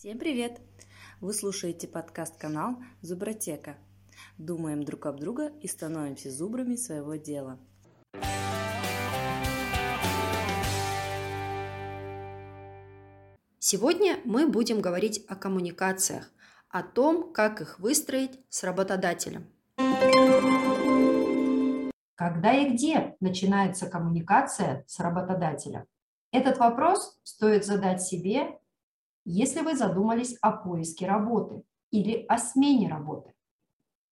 Всем привет! Вы слушаете подкаст-канал Зубротека. Думаем друг об друга и становимся зубрами своего дела. Сегодня мы будем говорить о коммуникациях, о том, как их выстроить с работодателем. Когда и где начинается коммуникация с работодателем? Этот вопрос стоит задать себе, если вы задумались о поиске работы или о смене работы.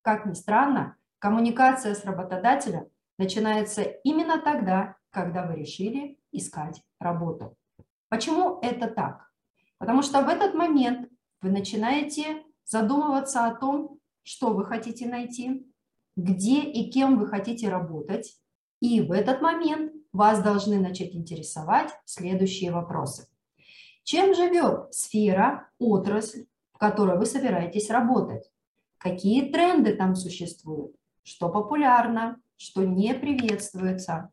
Как ни странно, коммуникация с работодателем начинается именно тогда, когда вы решили искать работу. Почему это так? Потому что в этот момент вы начинаете задумываться о том, что вы хотите найти, где и кем вы хотите работать, и в этот момент вас должны начать интересовать следующие вопросы. Чем живет сфера, отрасль, в которой вы собираетесь работать? Какие тренды там существуют? Что популярно, что не приветствуется?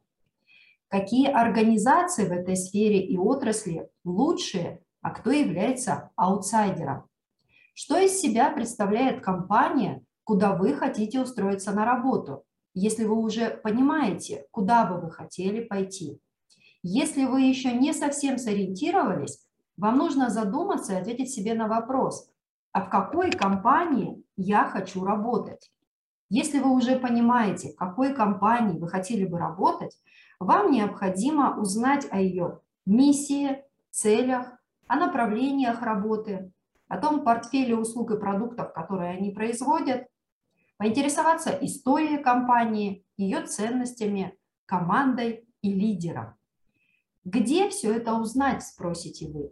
Какие организации в этой сфере и отрасли лучшие, а кто является аутсайдером? Что из себя представляет компания, куда вы хотите устроиться на работу, если вы уже понимаете, куда бы вы хотели пойти. Если вы еще не совсем сориентировались, вам нужно задуматься и ответить себе на вопрос, а в какой компании я хочу работать? Если вы уже понимаете, в какой компании вы хотели бы работать, вам необходимо узнать о ее миссии, целях, о направлениях работы, о том портфеле услуг и продуктов, которые они производят, поинтересоваться историей компании, ее ценностями, командой и лидером. Где все это узнать, спросите вы?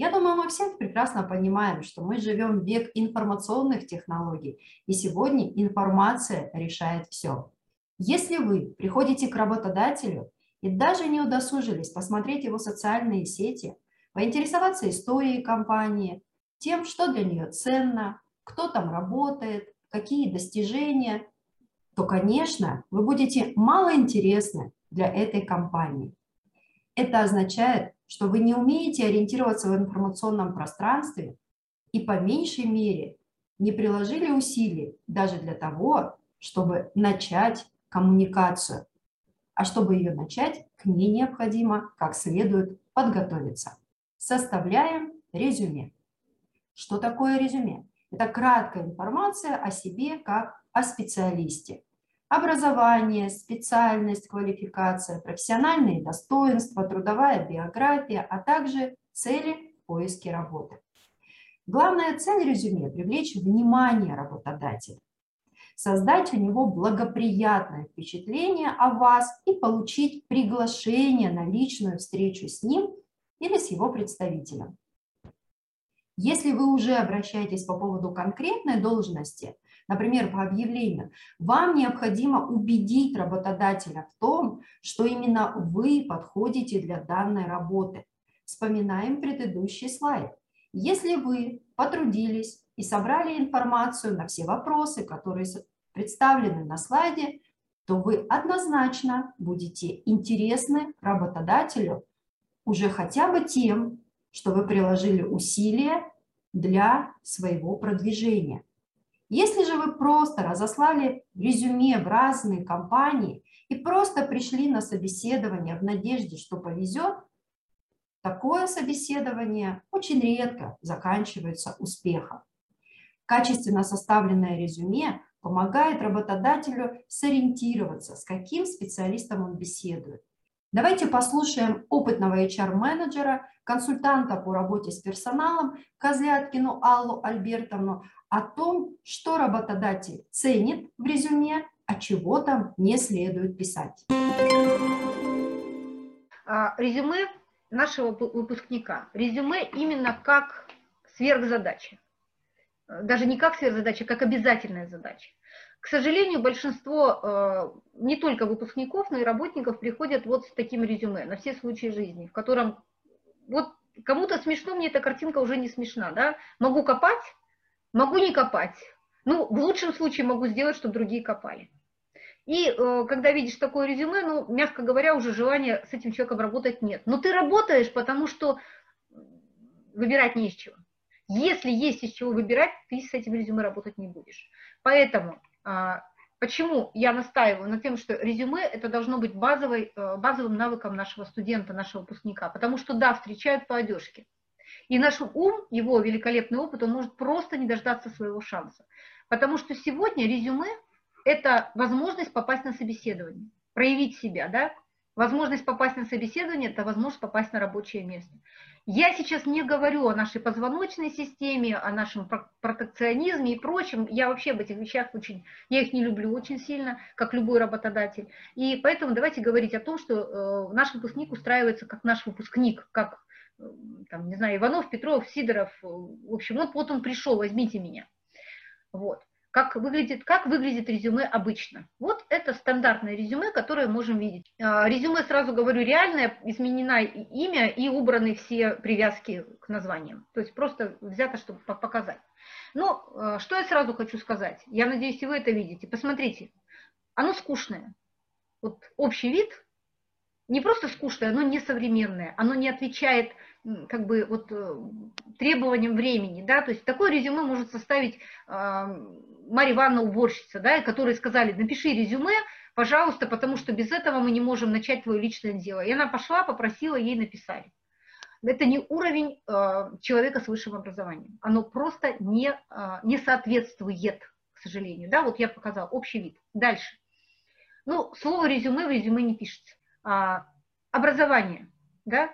Я думаю, мы все прекрасно понимаем, что мы живем в век информационных технологий, и сегодня информация решает все. Если вы приходите к работодателю и даже не удосужились посмотреть его социальные сети, поинтересоваться историей компании, тем, что для нее ценно, кто там работает, какие достижения, то, конечно, вы будете мало интересны для этой компании. Это означает, что вы не умеете ориентироваться в информационном пространстве и по меньшей мере не приложили усилий даже для того, чтобы начать коммуникацию. А чтобы ее начать, к ней необходимо как следует подготовиться. Составляем резюме. Что такое резюме? Это краткая информация о себе как о специалисте. Образование, специальность, квалификация, профессиональные достоинства, трудовая биография, а также цели в поиске работы. Главная цель резюме – привлечь внимание работодателя, создать у него благоприятное впечатление о вас и получить приглашение на личную встречу с ним или с его представителем. Если вы уже обращаетесь по поводу конкретной должности, например, по объявлению, вам необходимо убедить работодателя в том, что именно вы подходите для данной работы. Вспоминаем предыдущий слайд. Если вы потрудились и собрали информацию на все вопросы, которые представлены на слайде, то вы однозначно будете интересны работодателю уже хотя бы тем, что вы приложили усилия для своего продвижения. Если же вы просто разослали резюме в разные компании и просто пришли на собеседование в надежде, что повезет, такое собеседование очень редко заканчивается успехом. Качественно составленное резюме помогает работодателю сориентироваться, с каким специалистом он беседует. Давайте послушаем опытного HR-менеджера, консультанта по работе с персоналом Козляткину Аллу Альбертовну о том, что работодатель ценит в резюме, а чего там не следует писать. А, резюме нашего выпускника. Резюме именно как сверхзадача. Даже не как сверхзадача, как обязательная задача. К сожалению, большинство э, не только выпускников, но и работников приходят вот с таким резюме на все случаи жизни, в котором вот кому-то смешно, мне эта картинка уже не смешна, да, могу копать, могу не копать, ну, в лучшем случае могу сделать, чтобы другие копали. И э, когда видишь такое резюме, ну, мягко говоря, уже желания с этим человеком работать нет. Но ты работаешь, потому что выбирать не из чего. Если есть из чего выбирать, ты с этим резюме работать не будешь. Поэтому а, почему я настаиваю на тем, что резюме это должно быть базовой, э, базовым навыком нашего студента, нашего выпускника. Потому что да, встречают по одежке. И наш ум, его великолепный опыт, он может просто не дождаться своего шанса. Потому что сегодня резюме – это возможность попасть на собеседование, проявить себя, да, Возможность попасть на собеседование – это возможность попасть на рабочее место. Я сейчас не говорю о нашей позвоночной системе, о нашем протекционизме и прочем. Я вообще об этих вещах очень, я их не люблю очень сильно, как любой работодатель. И поэтому давайте говорить о том, что э, наш выпускник устраивается как наш выпускник, как, там, не знаю, Иванов, Петров, Сидоров. В общем, вот, вот он пришел, возьмите меня. Вот как выглядит, как выглядит резюме обычно. Вот это стандартное резюме, которое можем видеть. А, резюме, сразу говорю, реальное, изменено имя и убраны все привязки к названиям. То есть просто взято, чтобы показать. Но а, что я сразу хочу сказать, я надеюсь, и вы это видите. Посмотрите, оно скучное. Вот общий вид не просто скучное, оно несовременное, оно не отвечает как бы вот э, требованиям времени, да, то есть такое резюме может составить э, Марья Ивановна уборщица, да, которые сказали, напиши резюме, пожалуйста, потому что без этого мы не можем начать твое личное дело. И она пошла, попросила, ей написали. Это не уровень э, человека с высшим образованием. Оно просто не, э, не соответствует, к сожалению. Да, вот я показала общий вид. Дальше. Ну, слово резюме в резюме не пишется. А, образование, да,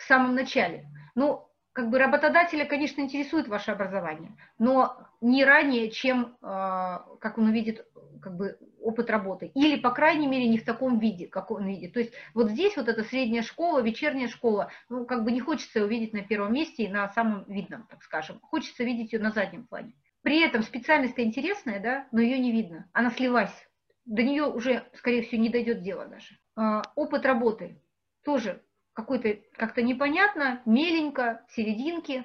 в самом начале. Ну, как бы работодателя, конечно, интересует ваше образование, но не ранее, чем, а, как он увидит, как бы опыт работы. Или, по крайней мере, не в таком виде, как он видит. То есть вот здесь вот эта средняя школа, вечерняя школа, ну, как бы не хочется увидеть на первом месте и на самом видном, так скажем. Хочется видеть ее на заднем плане. При этом специальность-то интересная, да, но ее не видно. Она слилась. До нее уже, скорее всего, не дойдет дело даже. А, опыт работы тоже какой-то как-то непонятно, меленько, серединки.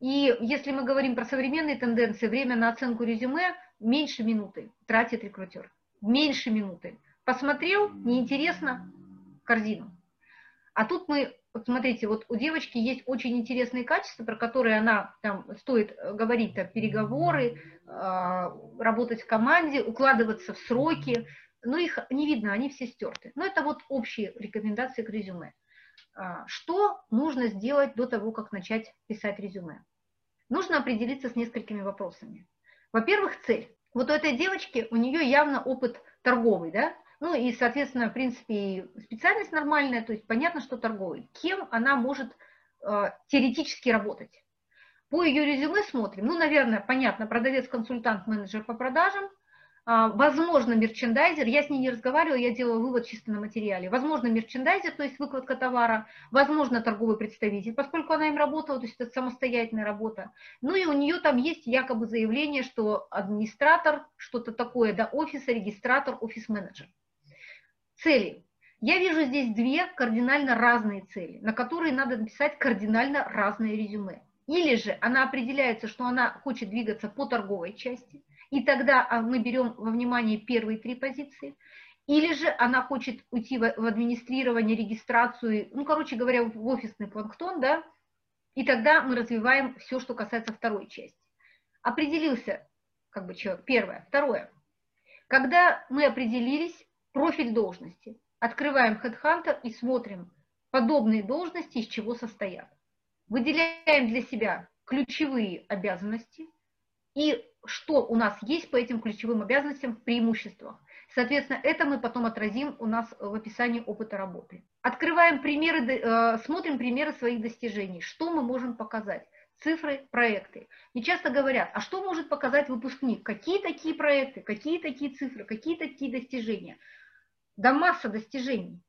И если мы говорим про современные тенденции, время на оценку резюме меньше минуты тратит рекрутер. Меньше минуты. Посмотрел, неинтересно, корзину. А тут мы, вот смотрите, вот у девочки есть очень интересные качества, про которые она там стоит говорить, там, переговоры, э, работать в команде, укладываться в сроки, но их не видно, они все стерты. Но это вот общие рекомендации к резюме. А, что нужно сделать до того, как начать писать резюме? Нужно определиться с несколькими вопросами. Во-первых, цель. Вот у этой девочки, у нее явно опыт торговый, да? Ну и, соответственно, в принципе, специальность нормальная, то есть понятно, что торговый. Кем она может э, теоретически работать? По ее резюме смотрим. Ну, наверное, понятно, продавец, консультант, менеджер по продажам – возможно, мерчендайзер, я с ней не разговаривала, я делала вывод чисто на материале. Возможно, мерчендайзер, то есть выкладка товара, возможно, торговый представитель, поскольку она им работала, то есть это самостоятельная работа. Ну и у нее там есть якобы заявление, что администратор, что-то такое, да, офиса, регистратор, офис-менеджер. Цели. Я вижу здесь две кардинально разные цели, на которые надо написать кардинально разные резюме. Или же она определяется, что она хочет двигаться по торговой части, и тогда а, мы берем во внимание первые три позиции. Или же она хочет уйти в администрирование, регистрацию, ну, короче говоря, в офисный планктон, да, и тогда мы развиваем все, что касается второй части. Определился, как бы человек, первое. Второе. Когда мы определились, профиль должности, открываем HeadHunter и смотрим подобные должности, из чего состоят. Выделяем для себя ключевые обязанности и что у нас есть по этим ключевым обязанностям в преимуществах. Соответственно, это мы потом отразим у нас в описании опыта работы. Открываем примеры, э, смотрим примеры своих достижений. Что мы можем показать? Цифры, проекты. Мне часто говорят, а что может показать выпускник? Какие такие проекты, какие такие цифры, какие такие достижения? Да масса достижений.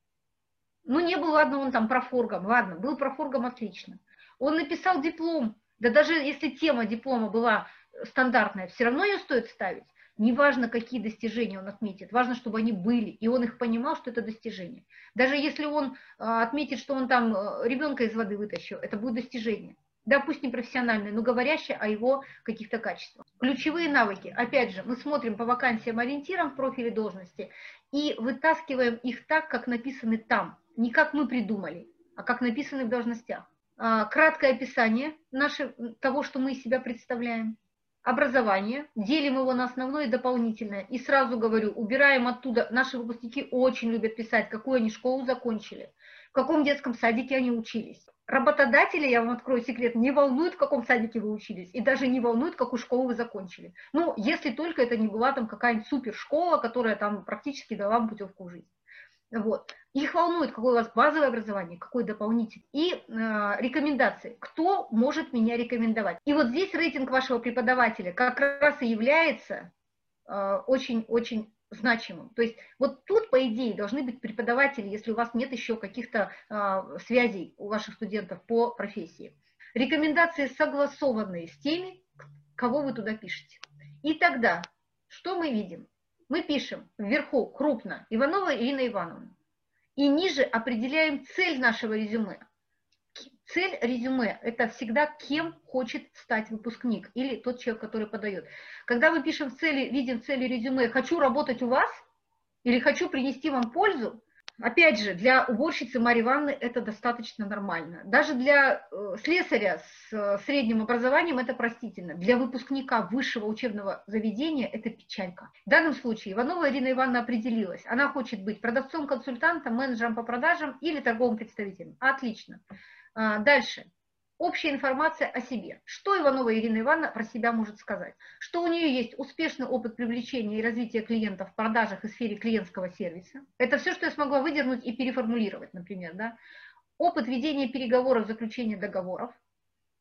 Ну, не был, ладно, он там профоргом, ладно, был профоргом, отлично. Он написал диплом, да даже если тема диплома была стандартная, все равно ее стоит ставить. Неважно, какие достижения он отметит, важно, чтобы они были, и он их понимал, что это достижение. Даже если он а, отметит, что он там э, ребенка из воды вытащил, это будет достижение. Да, пусть не профессиональное, но говорящее о его каких-то качествах. Ключевые навыки. Опять же, мы смотрим по вакансиям ориентирам в профиле должности и вытаскиваем их так, как написаны там. Не как мы придумали, а как написаны в должностях. а, краткое описание нашего, того, что мы из себя представляем, образование, делим его на основное и дополнительное. И сразу говорю, убираем оттуда, наши выпускники очень любят писать, какую они школу закончили, в каком детском садике они учились. Работодатели, я вам открою секрет, не волнует, в каком садике вы учились, и даже не волнует, какую школу вы закончили. Ну, если только это не была там какая-нибудь супершкола, которая там практически дала вам путевку в жизнь. Вот. Их волнует, какое у вас базовое образование, какой дополнительный. И э, рекомендации. Кто может меня рекомендовать? И вот здесь рейтинг вашего преподавателя как раз и является очень-очень э, значимым. То есть вот тут, по идее, должны быть преподаватели, если у вас нет еще каких-то э, связей у ваших студентов по профессии. Рекомендации согласованные с теми, кого вы туда пишете. И тогда, что мы видим? мы пишем вверху крупно Иванова Ирина Ивановна. И ниже определяем цель нашего резюме. Цель резюме – это всегда кем хочет стать выпускник или тот человек, который подает. Когда мы пишем цели, видим цели резюме «хочу работать у вас» или «хочу принести вам пользу», Опять же, для уборщицы Марьи Ивановны это достаточно нормально. Даже для э, слесаря с э, средним образованием это простительно. Для выпускника высшего учебного заведения это печалька. В данном случае Иванова Ирина Ивановна определилась. Она хочет быть продавцом, консультантом, менеджером по продажам или торговым представителем. Отлично. А, дальше. Общая информация о себе. Что Иванова Ирина Ивановна про себя может сказать? Что у нее есть успешный опыт привлечения и развития клиентов в продажах и сфере клиентского сервиса. Это все, что я смогла выдернуть и переформулировать, например. Да? Опыт ведения переговоров, заключения договоров.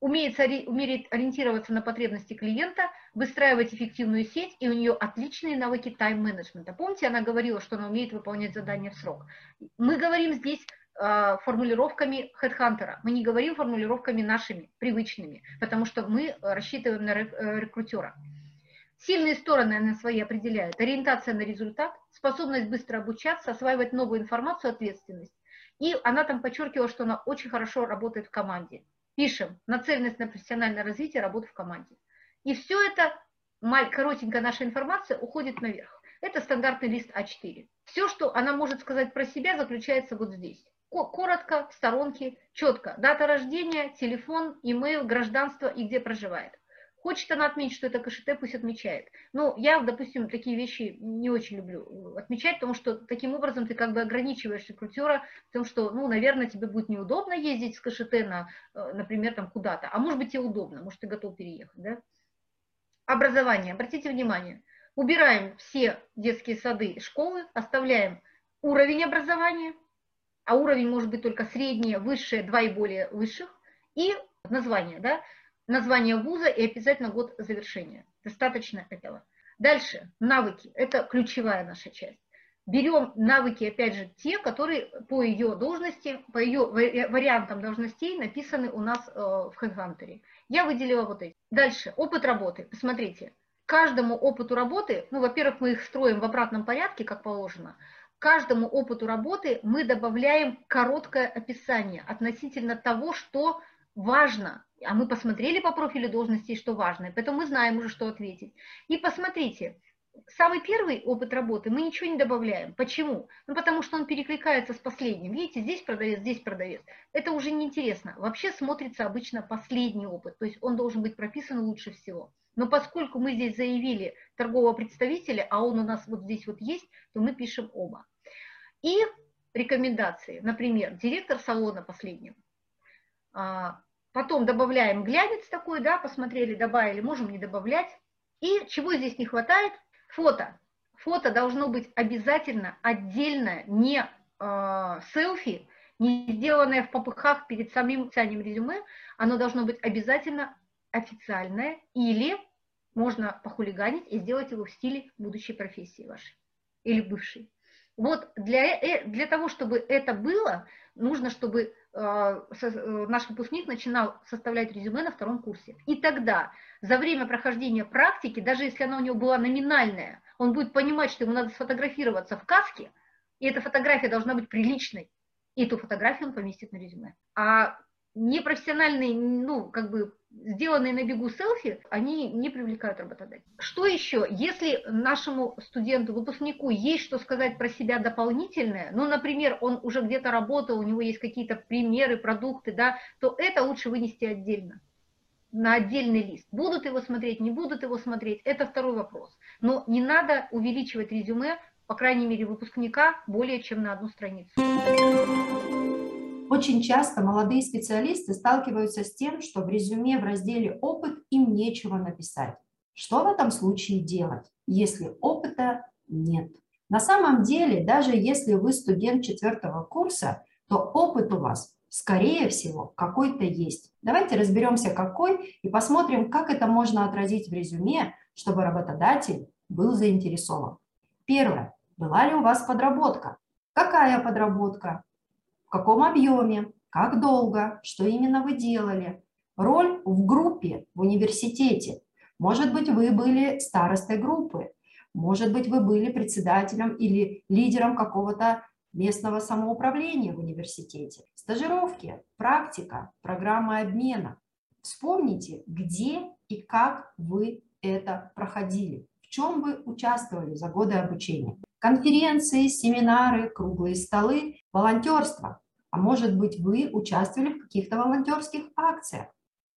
Умеет, умеет ориентироваться на потребности клиента, выстраивать эффективную сеть, и у нее отличные навыки тайм-менеджмента. Помните, она говорила, что она умеет выполнять задания в срок. Мы говорим здесь формулировками хедхантера. Мы не говорим формулировками нашими, привычными, потому что мы рассчитываем на э, рекрутера. Сильные стороны она свои определяет. Ориентация на результат, способность быстро обучаться, осваивать новую информацию, ответственность. И она там подчеркивала, что она очень хорошо работает в команде. Пишем, нацеленность на профессиональное развитие, работу в команде. И все это, коротенькая наша информация, уходит наверх. Это стандартный лист А4. Все, что она может сказать про себя, заключается вот здесь коротко, в сторонке, четко. Дата рождения, телефон, имейл, гражданство и где проживает. Хочет она отметить, что это КШТ, пусть отмечает. Но я, допустим, такие вещи не очень люблю отмечать, потому что таким образом ты как бы ограничиваешь рекрутера в что, ну, наверное, тебе будет неудобно ездить с КШТ, на, э, например, там куда-то. А может быть, тебе удобно, может, ты готов переехать, да? Образование. Обратите внимание. Убираем все детские сады, школы, оставляем уровень образования – а уровень может быть только среднее, высшее, два и более высших, и название, да, название вуза и обязательно год завершения. Достаточно этого. Дальше, навыки, это ключевая наша часть. Берем навыки, опять же, те, которые по ее должности, по ее вариантам должностей написаны у нас э, в HeadHunter. Я выделила вот эти. Дальше, опыт работы. Посмотрите, каждому опыту работы, ну, во-первых, мы их строим в обратном порядке, как положено, каждому опыту работы мы добавляем короткое описание относительно того, что важно. А мы посмотрели по профилю должности, что важно, поэтому мы знаем уже, что ответить. И посмотрите, самый первый опыт работы мы ничего не добавляем. Почему? Ну, потому что он перекликается с последним. Видите, здесь продавец, здесь продавец. Это уже неинтересно. Вообще смотрится обычно последний опыт, то есть он должен быть прописан лучше всего. Но поскольку мы здесь заявили торгового представителя, а он у нас вот здесь вот есть, то мы пишем оба. И рекомендации, например, директор салона последнего. А, потом добавляем глянец такой, да, посмотрели, добавили, можем не добавлять. И чего здесь не хватает? Фото. Фото должно быть обязательно отдельное, не э, селфи, не сделанное в попыхах перед самим официальным резюме, оно должно быть обязательно официальное или можно похулиганить и сделать его в стиле будущей профессии вашей или бывшей. Вот для, э, для того, чтобы это было, нужно, чтобы э, э, наш выпускник начинал составлять резюме на втором курсе. И тогда за время прохождения практики, даже если она у него была номинальная, он будет понимать, что ему надо сфотографироваться в каске, и эта фотография должна быть приличной, и эту фотографию он поместит на резюме. А непрофессиональные, ну, как бы сделанные на бегу селфи, они не привлекают работодателя. Что еще? Если нашему студенту, выпускнику есть что сказать про себя дополнительное, ну, например, он уже где-то работал, у него есть какие-то примеры, продукты, да, то это лучше вынести отдельно на отдельный лист. Будут его смотреть, не будут его смотреть, это второй вопрос. Но не надо увеличивать резюме, по крайней мере, выпускника более чем на одну страницу. Очень часто молодые специалисты сталкиваются с тем, что в резюме в разделе «Опыт» им нечего написать. Что в этом случае делать, если опыта нет? На самом деле, даже если вы студент четвертого курса, то опыт у вас, скорее всего, какой-то есть. Давайте разберемся, какой, и посмотрим, как это можно отразить в резюме, чтобы работодатель был заинтересован. Первое. Была ли у вас подработка? Какая подработка? В каком объеме, как долго, что именно вы делали, роль в группе, в университете. Может быть, вы были старостой группы, может быть, вы были председателем или лидером какого-то местного самоуправления в университете. Стажировки, практика, программа обмена. Вспомните, где и как вы это проходили, в чем вы участвовали за годы обучения. Конференции, семинары, круглые столы, волонтерство. А может быть, вы участвовали в каких-то волонтерских акциях,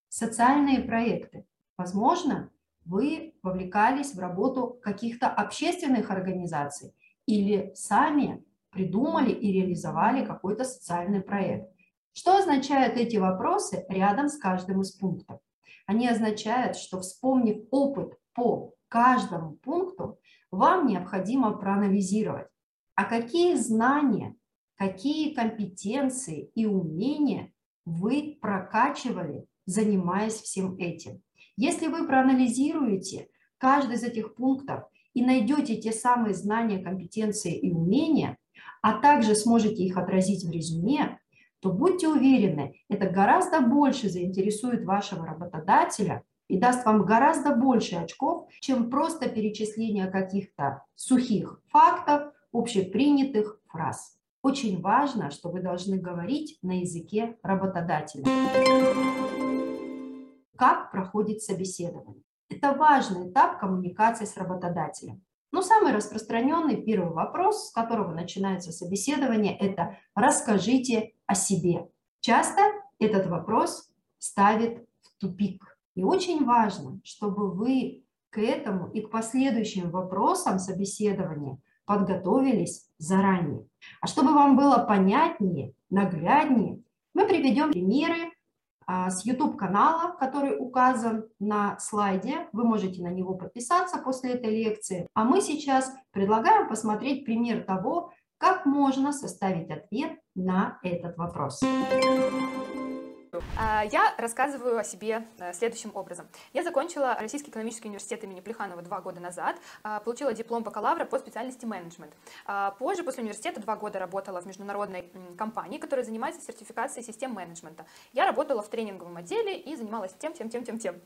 социальные проекты. Возможно, вы вовлекались в работу каких-то общественных организаций или сами придумали и реализовали какой-то социальный проект. Что означают эти вопросы рядом с каждым из пунктов? Они означают, что вспомнив опыт по каждому пункту, вам необходимо проанализировать, а какие знания, какие компетенции и умения вы прокачивали, занимаясь всем этим. Если вы проанализируете каждый из этих пунктов и найдете те самые знания, компетенции и умения, а также сможете их отразить в резюме, то будьте уверены, это гораздо больше заинтересует вашего работодателя – и даст вам гораздо больше очков, чем просто перечисление каких-то сухих фактов, общепринятых фраз. Очень важно, что вы должны говорить на языке работодателя. Как проходит собеседование? Это важный этап коммуникации с работодателем. Но самый распространенный первый вопрос, с которого начинается собеседование, это «расскажите о себе». Часто этот вопрос ставит в тупик. И очень важно, чтобы вы к этому и к последующим вопросам собеседования подготовились заранее. А чтобы вам было понятнее, нагляднее, мы приведем примеры а, с YouTube-канала, который указан на слайде. Вы можете на него подписаться после этой лекции. А мы сейчас предлагаем посмотреть пример того, как можно составить ответ на этот вопрос. А, я рассказываю о себе э, следующим образом. Я закончила Российский экономический университет имени Плеханова два года назад, а, получила диплом бакалавра по специальности менеджмент. А, позже, после университета, два года работала в международной компании, которая занимается сертификацией систем менеджмента. Я работала в тренинговом отделе и занималась тем, тем, тем, тем, тем.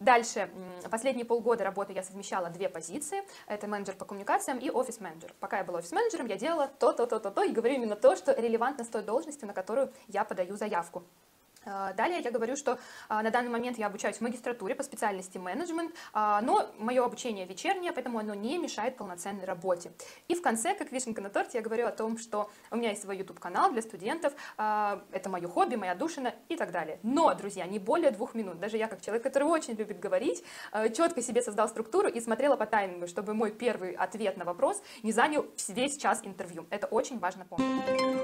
Дальше, последние полгода работы я совмещала две позиции. Это менеджер по коммуникациям и офис-менеджер. Пока я была офис-менеджером, я делала то, то, то, то, то, и говорю именно то, что релевантно с той должностью, на которую я подаю заявку. А, далее я говорю, что а, на данный момент я обучаюсь в магистратуре по специальности менеджмент, а, но мое обучение вечернее, поэтому оно не мешает полноценной работе. И в конце, как вишенка на торте, я говорю о том, что у меня есть свой YouTube-канал для студентов, это мое хобби, моя душина и так далее. Но, друзья, не более двух минут. Даже я, как человек, который очень любит говорить, четко себе создал структуру и смотрела по таймингу, чтобы мой первый ответ на вопрос не занял весь час интервью. Это очень важно помнить.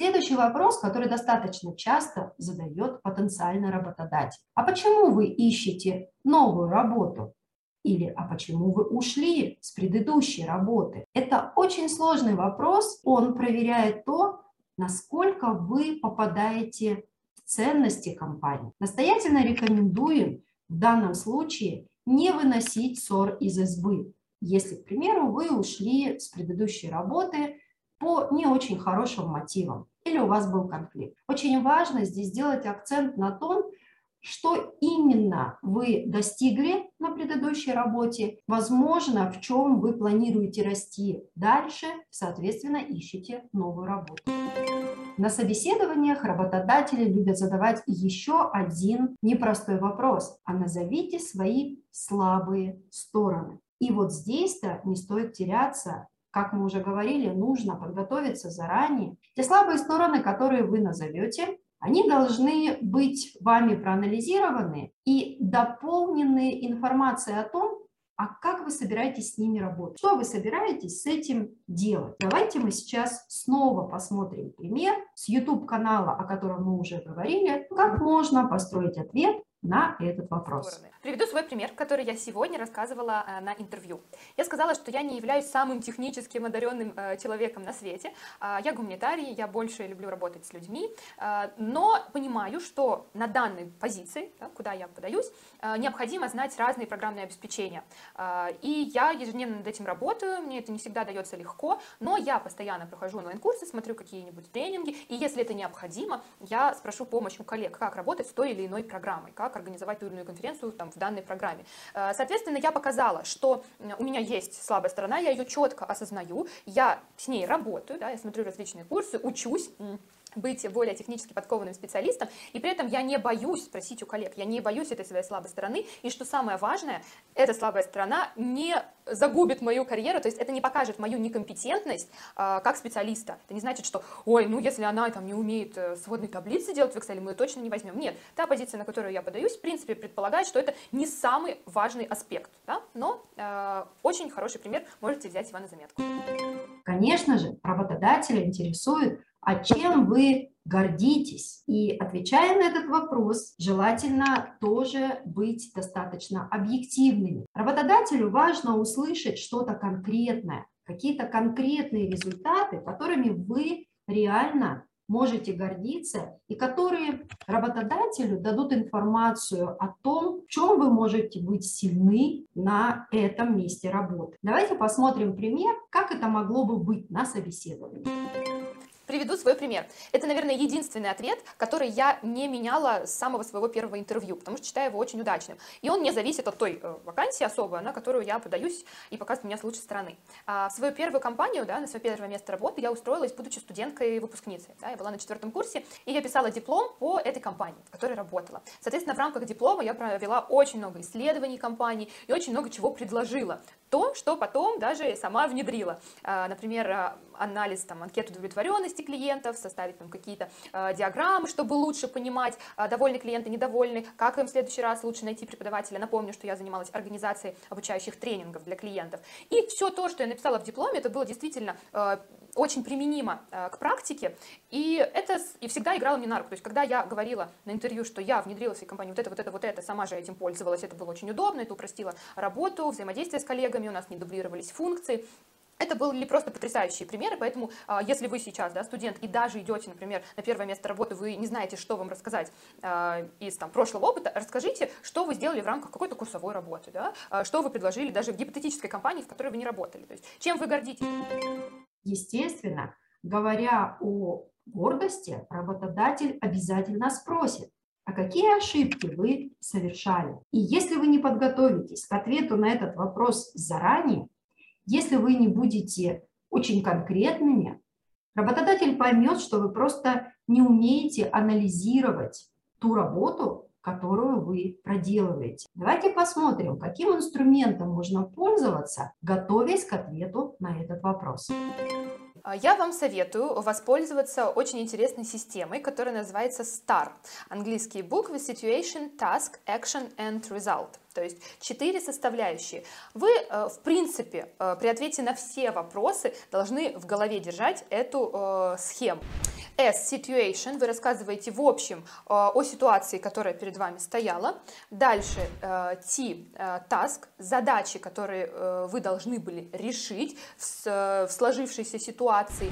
Следующий вопрос, который достаточно часто задает потенциальный работодатель. А почему вы ищете новую работу? Или а почему вы ушли с предыдущей работы? Это очень сложный вопрос. Он проверяет то, насколько вы попадаете в ценности компании. Настоятельно рекомендуем в данном случае не выносить ссор из избы. Если, к примеру, вы ушли с предыдущей работы по не очень хорошим мотивам или у вас был конфликт. Очень важно здесь сделать акцент на том, что именно вы достигли на предыдущей работе, возможно, в чем вы планируете расти дальше, соответственно, ищите новую работу. На собеседованиях работодатели любят задавать еще один непростой вопрос. А назовите свои слабые стороны. И вот здесь-то не стоит теряться. Как мы уже говорили, нужно подготовиться заранее. Те слабые стороны, которые вы назовете, они должны быть вами проанализированы и дополнены информацией о том, а как вы собираетесь с ними работать? Что вы собираетесь с этим делать? Давайте мы сейчас снова посмотрим пример с YouTube-канала, о котором мы уже говорили, как можно построить ответ на этот вопрос. Приведу свой пример, который я сегодня рассказывала э, на интервью. Я сказала, что я не являюсь самым техническим одаренным э, человеком на свете. Э, я гуманитарий, я больше люблю работать с людьми, э, но понимаю, что на данной позиции, да, куда я подаюсь, необходимо знать разные программные обеспечения. И я ежедневно над этим работаю, мне это не всегда дается легко, но я постоянно прохожу онлайн-курсы, смотрю какие-нибудь тренинги, и если это необходимо, я спрошу помощь у коллег, как работать с той или иной программой, как как организовать ту или иную конференцию там, в данной программе. Э, соответственно, я показала, что у меня есть слабая сторона, я ее четко осознаю, я с ней работаю, да, я смотрю различные курсы, учусь, быть более технически подкованным специалистом, и при этом я не боюсь спросить у коллег, я не боюсь этой своей слабой стороны, и что самое важное, эта слабая сторона не загубит мою карьеру, то есть это не покажет мою некомпетентность э, как специалиста. Это не значит, что, ой, ну если она там не умеет э, сводные таблицы делать в Excel, мы ее точно не возьмем. Нет, та позиция, на которую я подаюсь, в принципе, предполагает, что это не самый важный аспект, да? но э, очень хороший пример, можете взять его на заметку. Конечно же, работодателя интересует, а чем вы гордитесь? И отвечая на этот вопрос, желательно тоже быть достаточно объективными. Работодателю важно услышать что-то конкретное, какие-то конкретные результаты, которыми вы реально можете гордиться и которые работодателю дадут информацию о том, в чем вы можете быть сильны на этом месте работы. Давайте посмотрим пример, как это могло бы быть на собеседовании. Приведу свой пример. Это, наверное, единственный ответ, который я не меняла с самого своего первого интервью, потому что считаю его очень удачным. И он не зависит от той э, вакансии особой, на которую я подаюсь и показывает меня с лучшей стороны. А в свою первую компанию, да, на свое первое место работы я устроилась, будучи студенткой-выпускницей. Да, я была на четвертом курсе, и я писала диплом по этой компании, в которой работала. Соответственно, в рамках диплома я провела очень много исследований компании и очень много чего предложила то, что потом даже сама внедрила. А, например, а, анализ там, анкет удовлетворенности клиентов, составить там какие-то э, диаграммы, чтобы лучше понимать, э, довольны клиенты, недовольны, как им в следующий раз лучше найти преподавателя. Напомню, что я занималась организацией обучающих тренингов для клиентов. И все то, что я написала в дипломе, это было действительно э, очень применимо э, к практике, и это и всегда играло мне на руку. То есть, когда я говорила на интервью, что я внедрила в своей компании вот это, вот это, вот это, сама же этим пользовалась, это было очень удобно, это упростило работу, взаимодействие с коллегами, у нас не дублировались функции, это были просто потрясающие примеры, поэтому а, если вы сейчас да, студент и даже идете, например, на первое место работы, вы не знаете, что вам рассказать а, из там, прошлого опыта, расскажите, что вы сделали в рамках какой-то курсовой работы, да? А, что вы предложили даже в гипотетической компании, в которой вы не работали, то есть чем вы гордитесь. Естественно, говоря о гордости, работодатель обязательно спросит, а какие ошибки вы совершали? И если вы не подготовитесь к ответу на этот вопрос заранее, если вы не будете очень конкретными, работодатель поймет, что вы просто не умеете анализировать ту работу, которую вы проделываете. Давайте посмотрим, каким инструментом можно пользоваться, готовясь к ответу на этот вопрос. А, я вам советую воспользоваться очень интересной системой, которая называется STAR. Английские буквы Situation, Task, Action and Result. То есть четыре составляющие. Вы, э, в принципе, э, при ответе на все вопросы должны в голове держать эту э, схему. S situation, вы рассказываете в общем о ситуации, которая перед вами стояла. Дальше T task, задачи, которые вы должны были решить в сложившейся ситуации.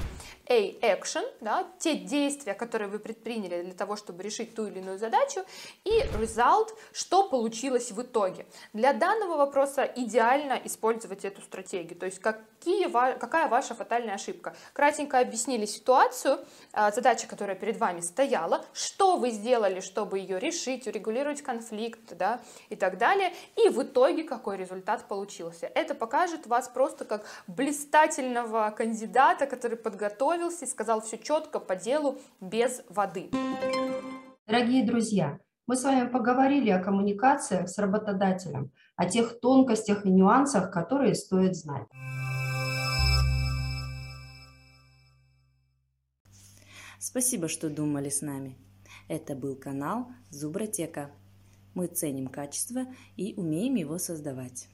A action, да, те действия, которые вы предприняли для того, чтобы решить ту или иную задачу, и result, что получилось в итоге. Для данного вопроса идеально использовать эту стратегию, то есть какие, какая ваша фатальная ошибка. Кратенько объяснили ситуацию, а, задача, которая перед вами стояла, что вы сделали, чтобы ее решить, урегулировать конфликт, да, и так далее, и в итоге какой результат получился. Это покажет вас просто как блистательного кандидата, который подготовился и сказал все четко по делу, без воды. Дорогие друзья, мы с вами поговорили о коммуникациях с работодателем, о тех тонкостях и нюансах, которые стоит знать. Спасибо, что думали с нами. Это был канал Зубротека. Мы ценим качество и умеем его создавать.